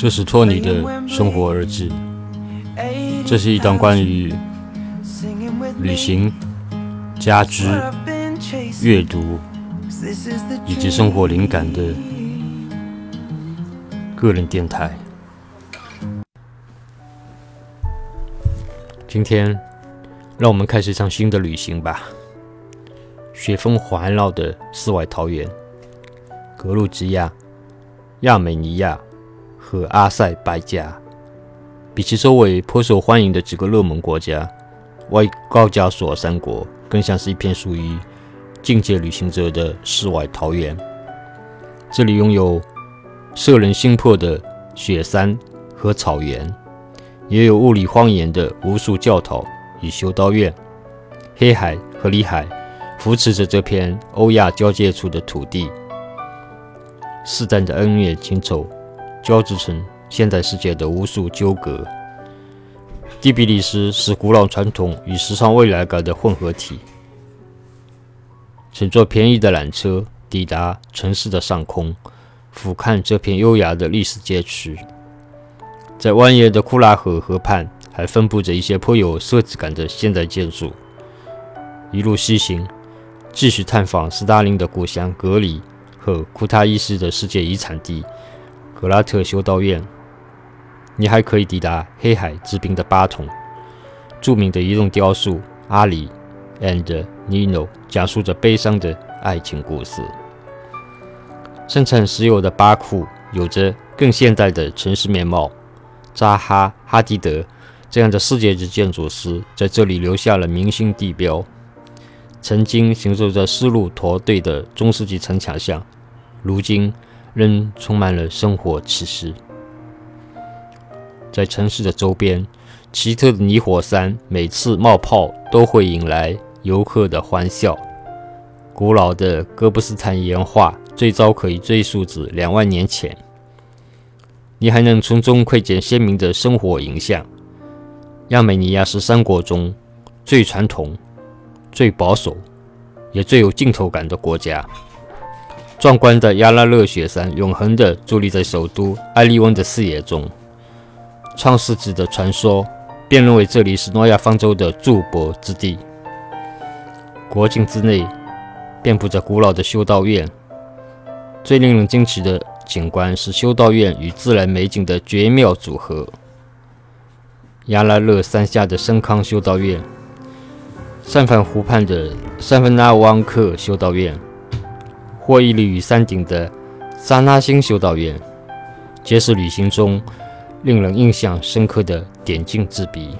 这是托尼的生活日志。这是一档关于旅行、家居、阅读以及生活灵感的个人电台。今天，让我们开始一场新的旅行吧。雪峰环绕的世外桃源——格鲁吉亚、亚美尼亚。和阿塞拜加，比起周围颇受欢迎的几个热门国家，外高加索三国更像是一片属于境界旅行者的世外桃源。这里拥有摄人心魄的雪山和草原，也有雾里荒野的无数教堂与修道院。黑海和里海扶持着这片欧亚交界处的土地，世代的恩怨情仇。交织成现代世界的无数纠葛。第比利斯是古老传统与时尚未来感的混合体。乘坐便宜的缆车抵达城市的上空，俯瞰这片优雅的历史街区。在蜿蜒的库拉河河畔，还分布着一些颇有设计感的现代建筑。一路西行，继续探访斯大林的故乡格里和库塔伊斯的世界遗产地。格拉特修道院，你还可以抵达黑海之滨的巴统，著名的移动雕塑阿里 and Nino 讲述着悲伤的爱情故事。生产石油的巴库有着更现代的城市面貌。扎哈·哈迪德这样的世界级建筑师在这里留下了明星地标。曾经行走着丝路驼队的中世纪城墙下，如今。仍充满了生活气息。在城市的周边，奇特的泥火山每次冒泡都会引来游客的欢笑。古老的哥布斯坦岩画最早可以追溯至两万年前。你还能从中窥见鲜明的生活影像。亚美尼亚是三国中最传统、最保守，也最有镜头感的国家。壮观的亚拉热雪山永恒地伫立在首都埃利温的视野中。创世纪的传说便认为这里是诺亚方舟的筑泊之地。国境之内遍布着古老的修道院。最令人惊奇的景观是修道院与自然美景的绝妙组合。亚拉热山下的深康修道院，三藩湖畔的三分纳旺克修道院。或屹立于山顶的萨拉星修道院，皆是旅行中令人印象深刻的点睛之笔。